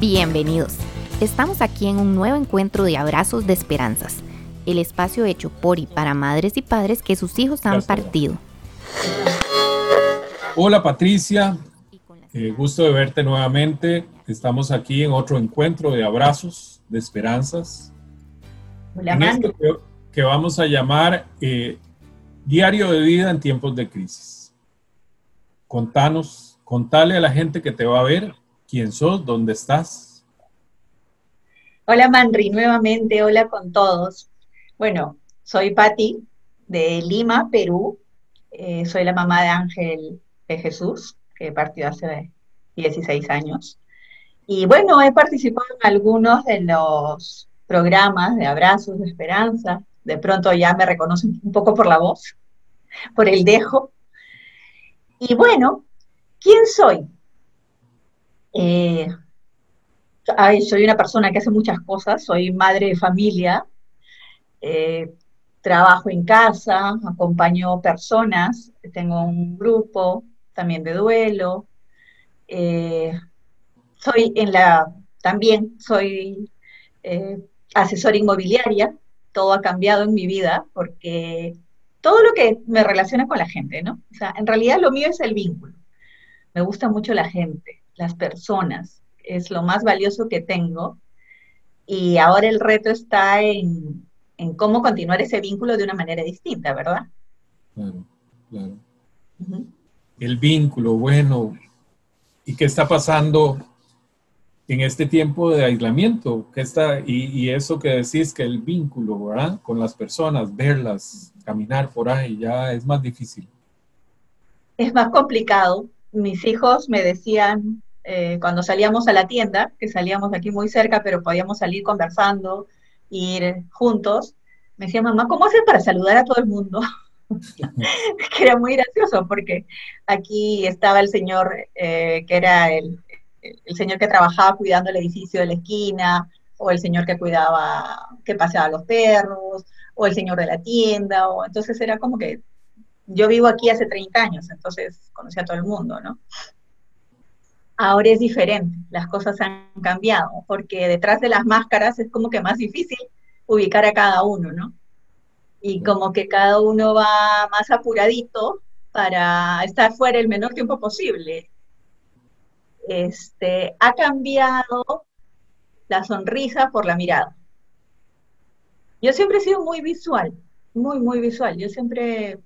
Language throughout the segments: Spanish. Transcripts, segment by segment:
Bienvenidos. Estamos aquí en un nuevo encuentro de Abrazos de Esperanzas, el espacio hecho por y para madres y padres que sus hijos han partido. Hola Patricia, eh, gusto de verte nuevamente. Estamos aquí en otro encuentro de abrazos de esperanzas. Hola, en esto que, que, vamos a llamar eh, Diario de Vida en tiempos de crisis. Contanos, contale a la gente que te va a ver quién sos, dónde estás. Hola Manri, nuevamente, hola con todos. Bueno, soy Patti de Lima, Perú. Eh, soy la mamá de Ángel de Jesús, que partió hace 16 años. Y bueno, he participado en algunos de los programas de abrazos, de esperanza. De pronto ya me reconocen un poco por la voz, por el dejo. Y bueno, ¿quién soy? Eh, soy una persona que hace muchas cosas, soy madre de familia, eh, trabajo en casa, acompaño personas, tengo un grupo también de duelo, eh, soy en la, también soy asesora inmobiliaria, todo ha cambiado en mi vida porque todo lo que me relaciona con la gente, ¿no? O sea, en realidad lo mío es el vínculo. Me gusta mucho la gente las personas, es lo más valioso que tengo. Y ahora el reto está en, cómo continuar ese vínculo de una manera distinta, ¿verdad? Claro, claro. El vínculo, bueno, ¿y qué está pasando en este tiempo de aislamiento? ¿Qué está, y, y, eso que decís que el vínculo, ¿verdad? Con las personas, verlas, caminar por ahí, ya es más difícil. Es más complicado. Mis hijos me decían, eh, cuando salíamos a la tienda, que salíamos de aquí muy cerca, pero podíamos salir conversando, ir juntos, me decía, mamá, ¿cómo haces para saludar a todo el mundo? que era muy gracioso, porque aquí estaba el señor, eh, que era el, el señor que trabajaba cuidando el edificio de la esquina, o el señor que cuidaba, que paseaba a los perros, o el señor de la tienda, o entonces era como que yo vivo aquí hace 30 años, entonces conocía a todo el mundo, ¿no? Ahora es diferente, las cosas han cambiado, porque detrás de las máscaras es como que más difícil ubicar a cada uno, ¿no? Y como que cada uno va más apuradito para estar fuera el menor tiempo posible. Este, ha cambiado la sonrisa por la mirada. Yo siempre he sido muy visual, muy, muy visual. Yo siempre,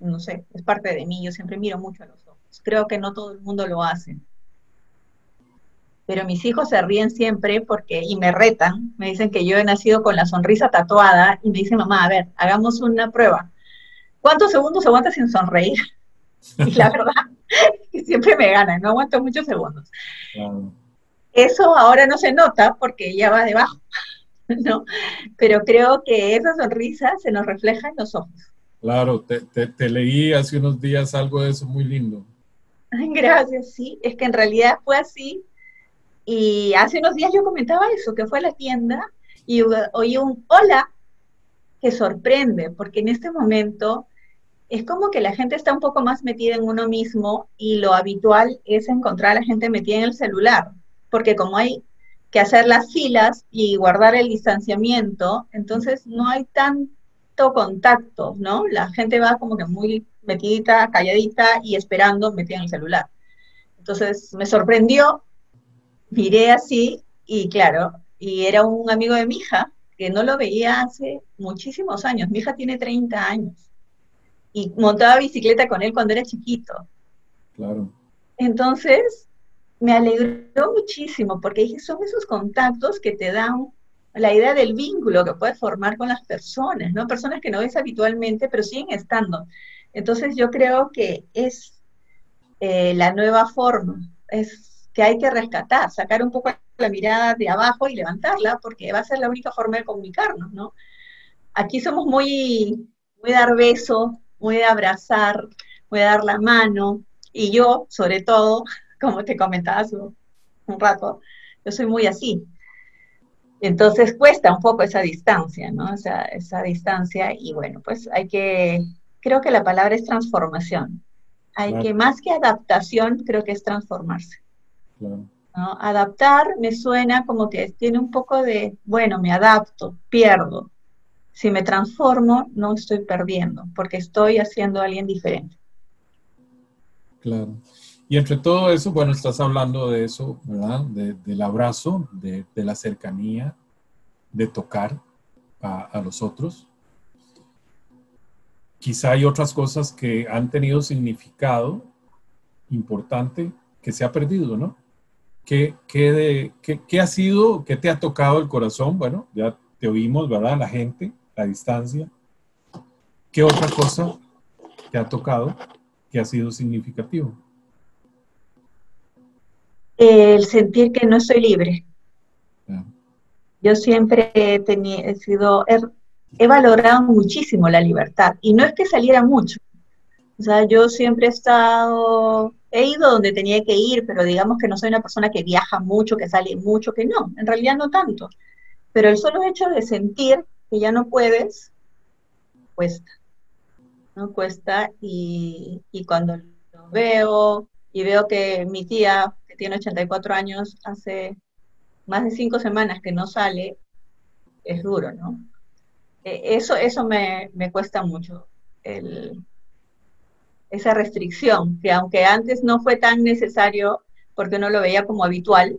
no sé, es parte de mí, yo siempre miro mucho a los ojos. Creo que no todo el mundo lo hace pero mis hijos se ríen siempre porque, y me retan, me dicen que yo he nacido con la sonrisa tatuada y me dicen, mamá, a ver, hagamos una prueba. ¿Cuántos segundos aguantas sin sonreír? Y la verdad, siempre me ganan, no aguanto muchos segundos. Eso ahora no se nota porque ya va debajo, ¿no? Pero creo que esa sonrisa se nos refleja en los ojos. Claro, te, te leí hace unos días algo de eso muy lindo. Gracias, sí, es que en realidad fue así y hace unos días yo comentaba eso, que fue a la tienda y oí un hola que sorprende, porque en este momento es como que la gente está un poco más metida en uno mismo y lo habitual es encontrar a la gente metida en el celular, porque como hay que hacer las filas y guardar el distanciamiento, entonces no hay tanto contacto, ¿no? La gente va como que muy metidita, calladita y esperando metida en el celular. Entonces me sorprendió miré así y claro, y era un amigo de mi hija, que no lo veía hace muchísimos años. Mi hija tiene 30 años y montaba bicicleta con él cuando era chiquito. Claro. Entonces, me alegró muchísimo porque son esos contactos que te dan la idea del vínculo que puedes formar con las personas, ¿no? Personas que no ves habitualmente, pero siguen estando. Entonces, yo creo que es eh, la nueva forma, es que hay que rescatar, sacar un poco la mirada de abajo y levantarla, porque va a ser la única forma de comunicarnos, ¿no? Aquí somos muy, muy de dar beso, muy de abrazar, muy de dar la mano, y yo, sobre todo, como te comentaba hace un rato, yo soy muy así. Entonces cuesta un poco esa distancia, ¿no? Esa distancia, y bueno, pues hay que, creo que la palabra es transformación. Hay que, más que adaptación, creo que es transformarse. Adaptar me suena como que tiene un poco de, bueno, me adapto, pierdo. Si me transformo, no estoy perdiendo, porque estoy haciendo a alguien diferente. Claro. Y entre todo eso, bueno, estás hablando de eso, ¿verdad? del abrazo, de, la cercanía, de tocar a, los otros. Quizá hay otras cosas que han tenido significado importante que se ha perdido, ¿no? ¿Qué, qué, qué, ha sido, qué te ha tocado el corazón? Bueno, ya te oímos, ¿verdad? La gente, la distancia. ¿Qué otra cosa te ha tocado que ha sido significativo? El sentir que no soy libre. Yo siempre he, tenido, he sido, he, valorado muchísimo la libertad y no es que saliera mucho. O sea, yo siempre he estado, he ido donde tenía que ir, pero digamos que no soy una persona que viaja mucho, que sale mucho, que no, en realidad no tanto. Pero el solo hecho de sentir que ya no puedes, cuesta. ¿no? Cuesta y, y cuando lo veo y veo que mi tía, que tiene 84 años, hace más de cinco semanas que no sale, es duro, ¿no? E, eso, eso me, cuesta mucho, esa restricción, que aunque antes no fue tan necesario, porque uno lo veía como habitual,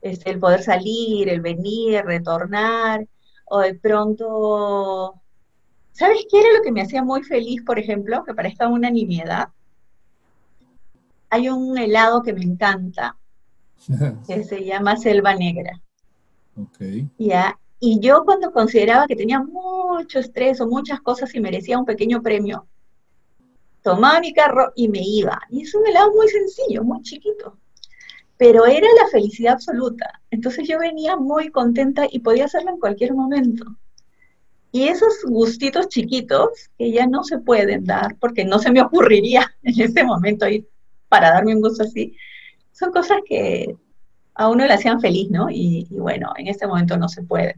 es el poder salir, el venir, retornar, o de pronto ¿Sabes qué era lo que me hacía muy feliz, por ejemplo? Que parezca una nimiedad. Hay un helado que me encanta, que se llama Selva Negra. Okay. ¿Ya? Y yo cuando consideraba que tenía mucho estrés o muchas cosas y merecía un pequeño premio, tomaba mi carro y me iba. Y es un helado muy sencillo, muy chiquito. Pero era la felicidad absoluta. Entonces yo venía muy contenta y podía hacerlo en cualquier momento. Y esos gustitos chiquitos que ya no se pueden dar, porque no se me ocurriría en ese momento ir para darme un gusto así, son cosas que a uno le hacían feliz, ¿no? Y, bueno, en este momento no se puede.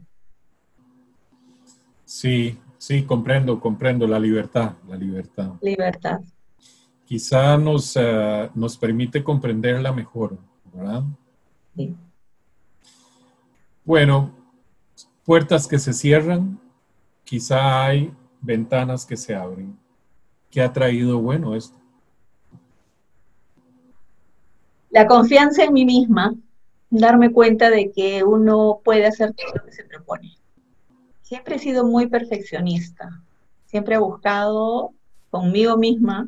Sí, sí, comprendo, comprendo la libertad, la libertad. Libertad. Quizá nos, eh, nos permite comprenderla mejor, ¿verdad? Sí. Bueno, puertas que se cierran, quizá hay ventanas que se abren. ¿Qué ha traído bueno esto? La confianza en mí misma, darme cuenta de que uno puede hacer todo lo que se propone. Siempre he sido muy perfeccionista, siempre he buscado conmigo misma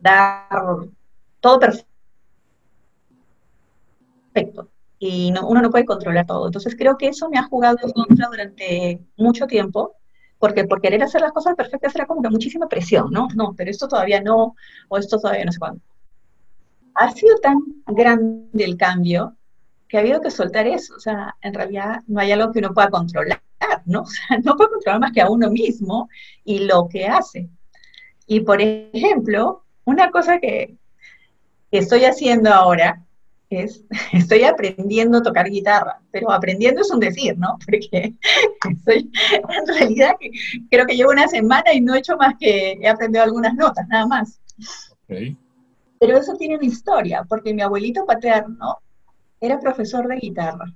dar todo perfecto y uno no puede controlar todo. Entonces creo que eso me ha jugado contra durante mucho tiempo, porque por querer hacer las cosas perfectas era como que muchísima presión, ¿no? No, pero esto todavía no, o esto todavía no sé cuándo. Ha sido tan grande el cambio que ha habido que soltar eso, o sea, en realidad no hay algo que uno pueda controlar, ¿no? O sea, no puede controlar más que a uno mismo y lo que hace. Y por ejemplo, una cosa que, estoy haciendo ahora, es, estoy aprendiendo a tocar guitarra, pero aprendiendo es un decir, ¿no? Porque estoy, en realidad creo que llevo una semana y no he hecho más que he aprendido algunas notas, nada más. Pero eso tiene una historia, porque mi abuelito paterno era profesor de guitarra.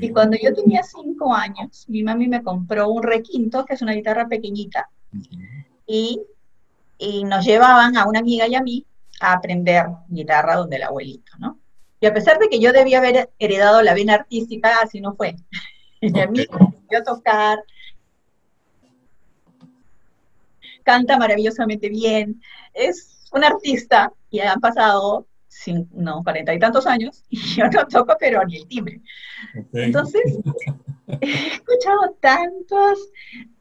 Y cuando yo tenía cinco años, mi mami me compró un requinto, que es una guitarra pequeñita, y, y nos llevaban a una amiga y a mí a aprender guitarra donde el abuelito, ¿no? Y a pesar de que yo debía haber heredado la vena artística, así no fue. Y a mí a tocar, canta maravillosamente bien, es un artista y han pasado no, cuarenta y tantos años y yo no toco pero ni el timbre. Entonces, he escuchado tantos,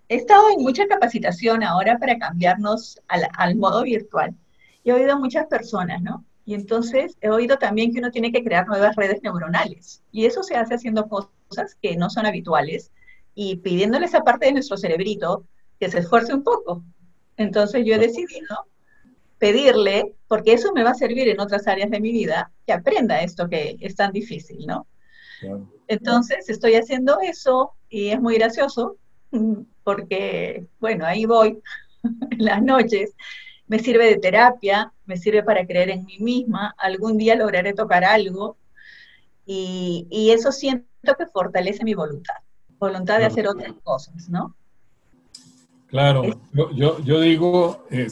he estado en mucha capacitación ahora para cambiarnos al, al modo virtual. Y he oído a muchas personas, ¿no? Y entonces he oído también que uno tiene que crear nuevas redes neuronales. Y eso se hace haciendo cosas que no son habituales y pidiéndole esa parte de nuestro cerebrito que se esfuerce un poco. Entonces yo he decidido pedirle, porque eso me va a servir en otras áreas de mi vida, que aprenda esto que es tan difícil, ¿no? Entonces estoy haciendo eso y es muy gracioso porque, bueno, ahí voy en las noches me sirve de terapia, me sirve para creer en mí misma, algún día lograré tocar algo y, eso siento que fortalece mi voluntad, voluntad de hacer otras cosas, ¿no? Claro, yo, yo, digo, eh,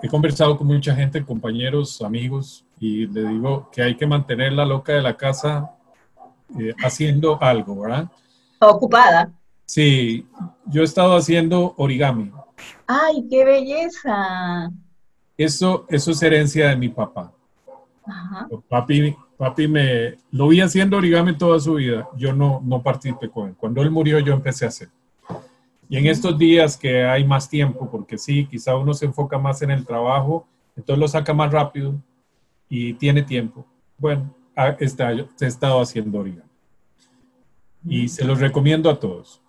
he conversado con mucha gente, compañeros, amigos, y le digo que hay que mantener la loca de la casa eh, haciendo algo, ¿verdad? Ocupada. Sí, yo he estado haciendo origami. ¡Ay, qué belleza! Eso, eso es herencia de mi papá. Ajá. Papi, papi me lo vi haciendo origami toda su vida. Yo no, no participé con él. Cuando él murió, yo empecé a hacer. Y en estos días que hay más tiempo, porque sí, quizá uno se enfoca más en el trabajo, entonces lo saca más rápido y tiene tiempo. Bueno, está, he estado haciendo origami. Y se los recomiendo a todos.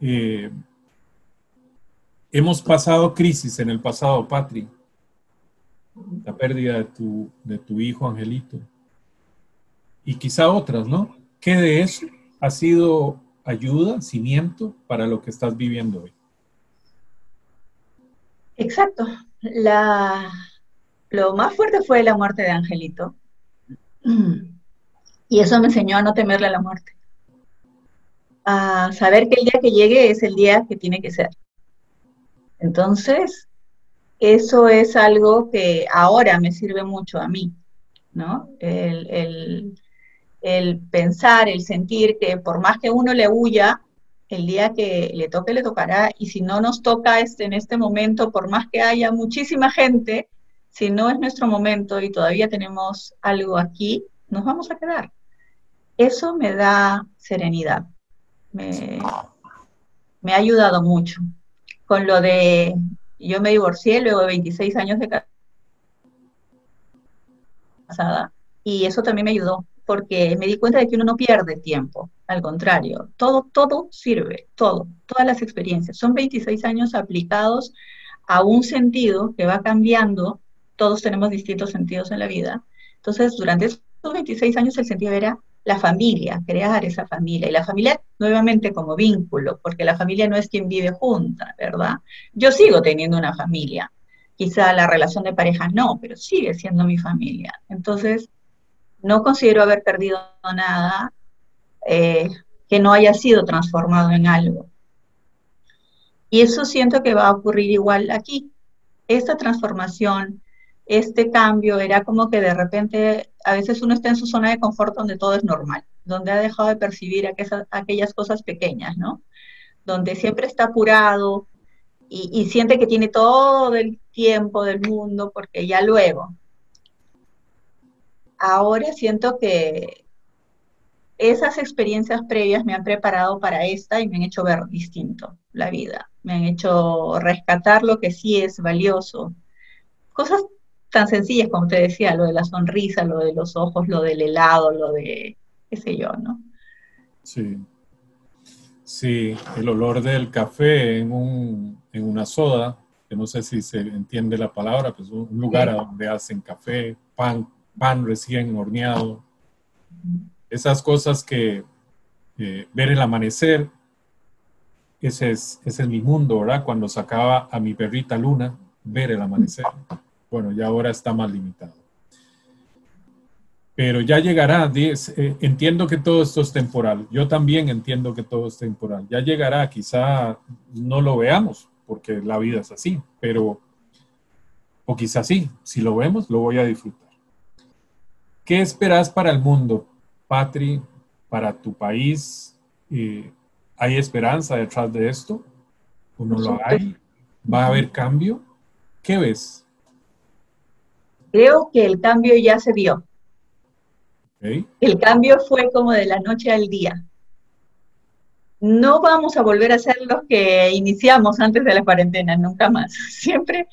Eh, hemos pasado crisis en el pasado, Patri. La pérdida de tu, de tu hijo Angelito. Y quizá otras, ¿no? ¿Qué de eso ha sido ayuda, cimiento para lo que estás viviendo hoy? Exacto. La, lo más fuerte fue la muerte de Angelito. Y eso me enseñó a no temerle a la muerte a saber que el día que llegue es el día que tiene que ser. Entonces, eso es algo que ahora me sirve mucho a mí, ¿no? El, pensar, el sentir que por más que uno le huya, el día que le toque, le tocará, y si no nos toca este, en este momento, por más que haya muchísima gente, si no es nuestro momento y todavía tenemos algo aquí, nos vamos a quedar. Eso me da serenidad me, me ha ayudado mucho. Con lo de, yo me divorcié luego de 26 años de casada y eso también me ayudó porque me di cuenta de que uno no pierde tiempo, al contrario, todo, todo sirve, todo, todas las experiencias. Son 26 años aplicados a un sentido que va cambiando, todos tenemos distintos sentidos en la vida. Entonces, durante esos 26 años el sentido era la familia, crear esa familia. Y la familia nuevamente como vínculo, porque la familia no es quien vive junta, ¿verdad? Yo sigo teniendo una familia. Quizá la relación de pareja no, pero sigue siendo mi familia. Entonces, no considero haber perdido nada eh, que no haya sido transformado en algo. Y eso siento que va a ocurrir igual aquí. Esta transformación este cambio era como que de repente a veces uno está en su zona de confort donde todo es normal, donde ha dejado de percibir aquellas, cosas pequeñas, ¿no? Donde siempre está apurado y, siente que tiene todo el tiempo del mundo porque ya luego. Ahora siento que esas experiencias previas me han preparado para esta y me han hecho ver distinto la vida, me han hecho rescatar lo que sí es valioso. Cosas tan sencillas como te decía, lo de la sonrisa, lo de los ojos, lo del helado, lo de qué sé yo, ¿no? Sí. Sí, el olor del café en, un, en una soda, que no sé si se entiende la palabra, pues un lugar donde hacen café, pan, pan recién horneado. Esas cosas que ver el amanecer, ese es, ese es mi mundo, ¿verdad? Cuando sacaba a mi perrita Luna, ver el amanecer. Bueno, ya ahora está más limitado. Pero ya llegará, eh, entiendo que todo esto es temporal, yo también entiendo que todo es temporal, ya llegará, quizá no lo veamos, porque la vida es así, pero, o quizá sí, si lo vemos, lo voy a disfrutar. ¿Qué esperas para el mundo, Patri, para tu país? Eh, ¿Hay esperanza detrás de esto? ¿O no lo hay? ¿Va a haber cambio? ¿Qué ves? creo que el cambio ya se dio. El cambio fue como de la noche al día. No vamos a volver a ser los que iniciamos antes de la cuarentena, nunca más. Siempre,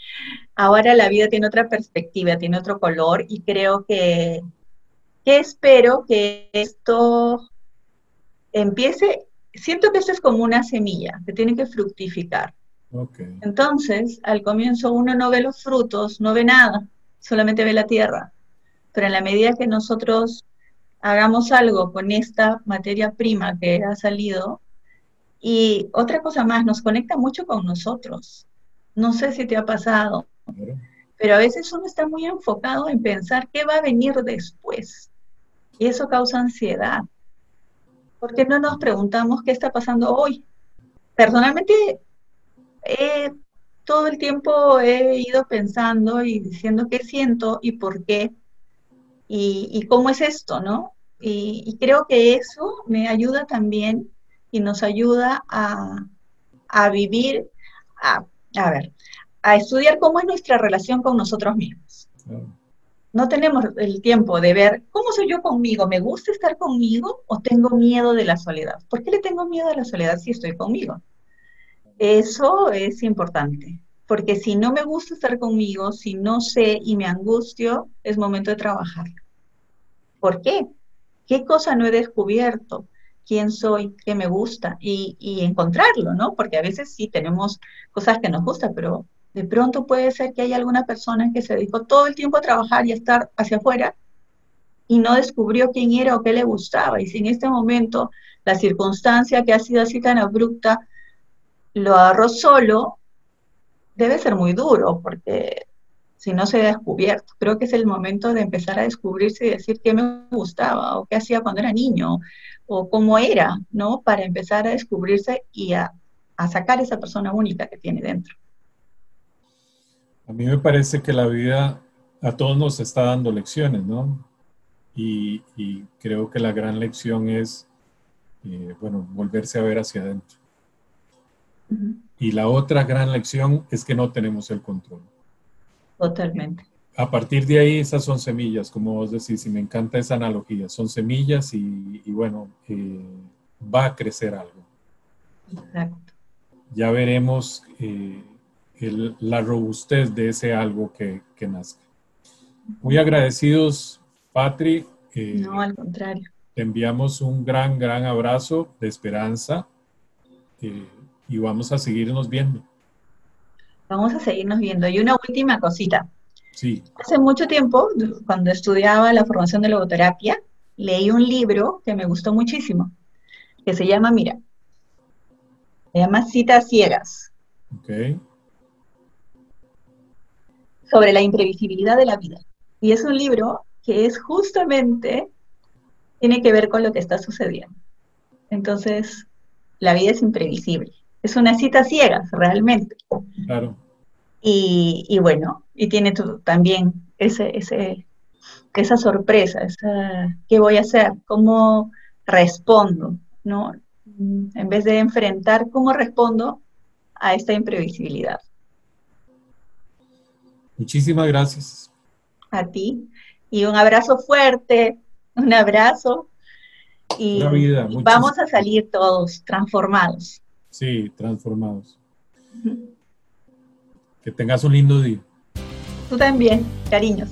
ahora la vida tiene otra perspectiva, tiene otro color y creo que, que espero que esto empiece, siento que esto es como una semilla que tiene que fructificar. Entonces, al comienzo uno no ve los frutos, no ve nada, solamente ve la tierra. Pero en la medida que nosotros hagamos algo con esta materia prima que ha salido, y otra cosa más, nos conecta mucho con nosotros. No sé si te ha pasado, Pero a veces uno está muy enfocado en pensar qué va a venir después. Y eso causa ansiedad. ¿Por qué no nos preguntamos qué está pasando hoy? Personalmente, todo el tiempo he ido pensando y diciendo qué siento y por qué y, cómo es esto, ¿no? Y, creo que eso me ayuda también y nos ayuda a, vivir, a, a, ver, a estudiar cómo es nuestra relación con nosotros mismos. No tenemos el tiempo de ver cómo soy yo conmigo, ¿me gusta estar conmigo o tengo miedo de la soledad? ¿Por qué le tengo miedo a la soledad si estoy conmigo? Eso es importante, porque si no me gusta estar conmigo, si no sé y me angustio, es momento de trabajar. ¿Por qué? ¿Qué cosa no he descubierto? ¿Quién soy? ¿Qué me gusta? Y, encontrarlo, ¿no? Porque a veces sí tenemos cosas que nos gustan, pero de pronto puede ser que haya alguna persona que se dedicó todo el tiempo a trabajar y a estar hacia afuera y no descubrió quién era o qué le gustaba. Y si en este momento la circunstancia que ha sido así tan abrupta lo agarró solo, debe ser muy duro porque si no se ha descubierto. Creo que es el momento de empezar a descubrirse y decir qué me gustaba o qué hacía cuando era niño o cómo era, ¿no? Para empezar a descubrirse y a, sacar esa persona única que tiene dentro. A mí me parece que la vida a todos nos está dando lecciones, ¿no? Y, creo que la gran lección es, eh, bueno, volverse a ver hacia adentro. Y la otra gran lección es que no tenemos el control. Totalmente. A partir de ahí, esas son semillas, como vos decís, y me encanta esa analogía. Son semillas y, bueno, eh, va a crecer algo. Exacto. Ya veremos eh, la robustez de ese algo que, que nazca. Muy agradecidos, Patri. Eh, no, al contrario. Te enviamos un gran, gran abrazo de esperanza y vamos a seguirnos viendo. Vamos a seguirnos viendo. Y una última cosita. Sí. Hace mucho tiempo, cuando estudiaba la formación de logoterapia, leí un libro que me gustó muchísimo, que se llama, mira, se llama Citas Ciegas. Ok. Sobre la imprevisibilidad de la vida. Y es un libro que es justamente, tiene que ver con lo que está sucediendo. Entonces, la vida es imprevisible es una cita ciega, realmente. Claro. Y, bueno, y tiene también ese, ese, esa sorpresa, esa, ¿qué voy a hacer? ¿Cómo respondo? ¿No? En vez de enfrentar, ¿cómo respondo a esta imprevisibilidad? Muchísimas gracias. A ti. Y un abrazo fuerte, un abrazo. Y, vida, vamos a salir todos transformados. Sí, transformados. Que tengas un lindo día. Tú también, cariños.